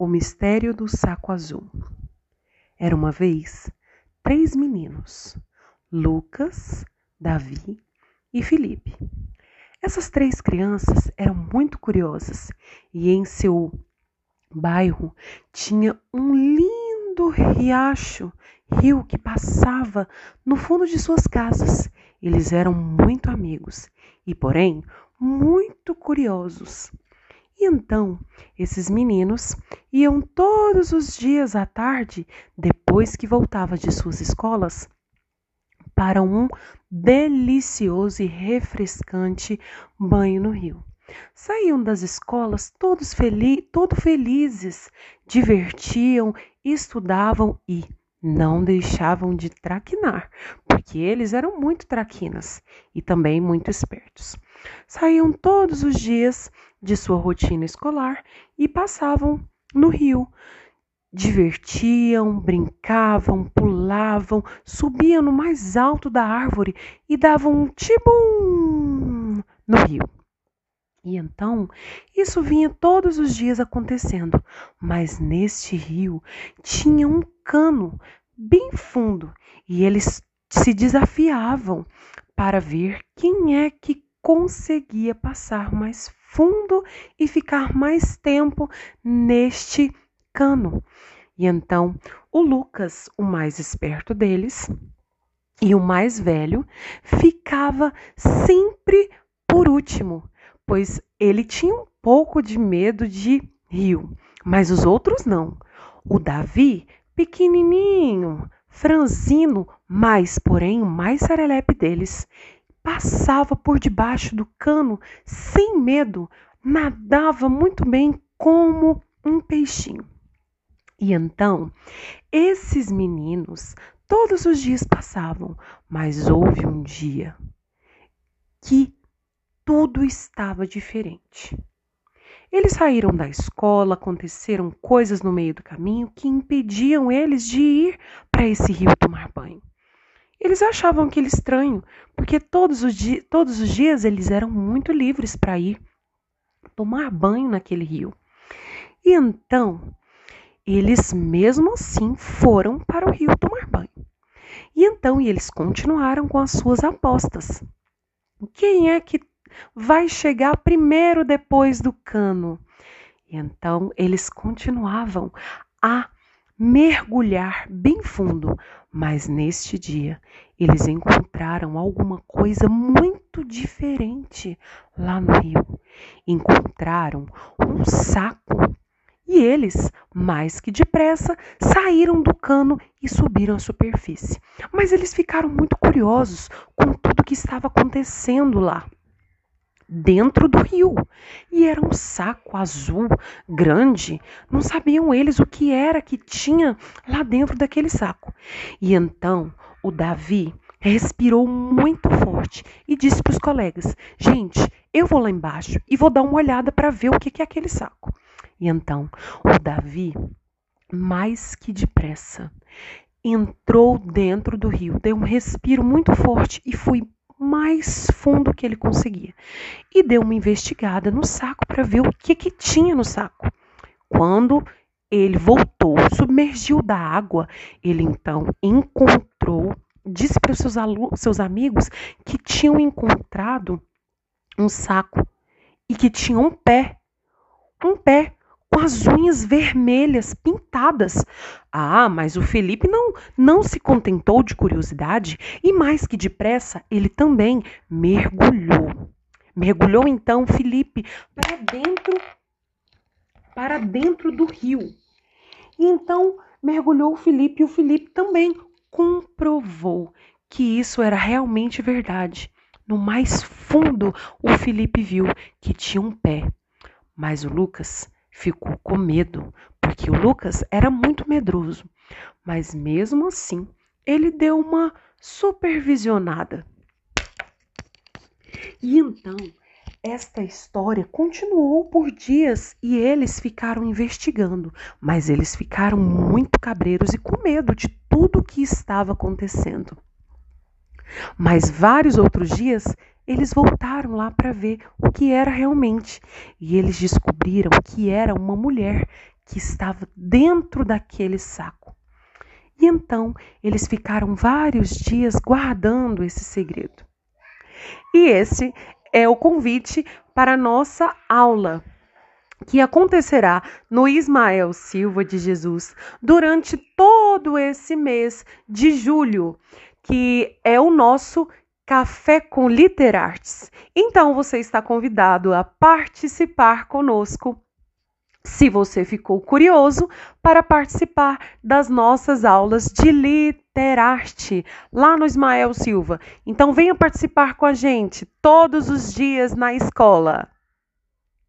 O mistério do saco azul. Era uma vez três meninos: Lucas, Davi e Felipe. Essas três crianças eram muito curiosas e em seu bairro tinha um lindo riacho, rio que passava no fundo de suas casas. Eles eram muito amigos e, porém, muito curiosos. E então, esses meninos iam todos os dias à tarde, depois que voltava de suas escolas, para um delicioso e refrescante banho no rio. Saíam das escolas todos feliz, todo felizes, divertiam, estudavam e não deixavam de traquinar, porque eles eram muito traquinas e também muito espertos. Saíam todos os dias de sua rotina escolar e passavam no rio. Divertiam, brincavam, pulavam, subiam no mais alto da árvore e davam um tibum no rio. E então, isso vinha todos os dias acontecendo, mas neste rio tinha um cano bem fundo e eles se desafiavam para ver quem é que conseguia passar mais fundo e ficar mais tempo neste cano. E então o Lucas, o mais esperto deles, e o mais velho, ficava sempre por último, pois ele tinha um pouco de medo de rio, mas os outros não. O Davi, pequenininho, franzino, mas porém o mais serelepe deles, passava por debaixo do cano sem medo, nadava muito bem como um peixinho. E então, esses meninos todos os dias passavam, mas houve um dia que tudo estava diferente. Eles saíram da escola, aconteceram coisas no meio do caminho que impediam eles de ir para esse rio tomar banho. Eles achavam aquilo estranho, porque todos os, todos os dias eles eram muito livres para ir tomar banho naquele rio. E então, eles mesmo assim foram para o rio tomar banho. E então eles continuaram com as suas apostas. Quem é que vai chegar primeiro depois do cano? E então eles continuavam a mergulhar bem fundo, mas neste dia eles encontraram alguma coisa muito diferente lá no rio. Encontraram um saco e eles, mais que depressa, saíram do cano e subiram à superfície. Mas eles ficaram muito curiosos com tudo que estava acontecendo lá dentro do rio. E era um saco azul grande. Não sabiam eles o que era que tinha lá dentro daquele saco. E então o Davi respirou muito forte e disse para os colegas: Gente, eu vou lá embaixo e vou dar uma olhada para ver o que é aquele saco. E então o Davi, mais que depressa, entrou dentro do rio, deu um respiro muito forte e foi mais fundo que ele conseguia. E deu uma investigada no saco para ver o que, que tinha no saco. Quando ele voltou, submergiu da água, ele então encontrou, disse para os seus, seus amigos que tinham encontrado um saco e que tinha um pé, um pé com as unhas vermelhas pintadas. Ah, mas o Felipe não, não se contentou de curiosidade e, mais que depressa, ele também mergulhou. Mergulhou então Felipe para dentro para dentro do rio. E então mergulhou o Felipe e o Felipe também comprovou que isso era realmente verdade. No mais fundo, o Felipe viu que tinha um pé, mas o Lucas ficou com medo, porque o Lucas era muito medroso. Mas mesmo assim, ele deu uma supervisionada. E então, esta história continuou por dias e eles ficaram investigando, mas eles ficaram muito cabreiros e com medo de tudo o que estava acontecendo. Mas vários outros dias eles voltaram lá para ver o que era realmente e eles descobriram que era uma mulher que estava dentro daquele saco. E então eles ficaram vários dias guardando esse segredo. E esse é o convite para a nossa aula, que acontecerá no Ismael Silva de Jesus durante todo esse mês de julho, que é o nosso Café com Literartes. Então você está convidado a participar conosco se você ficou curioso, para participar das nossas aulas de Literarte lá no Ismael Silva. Então venha participar com a gente todos os dias na escola.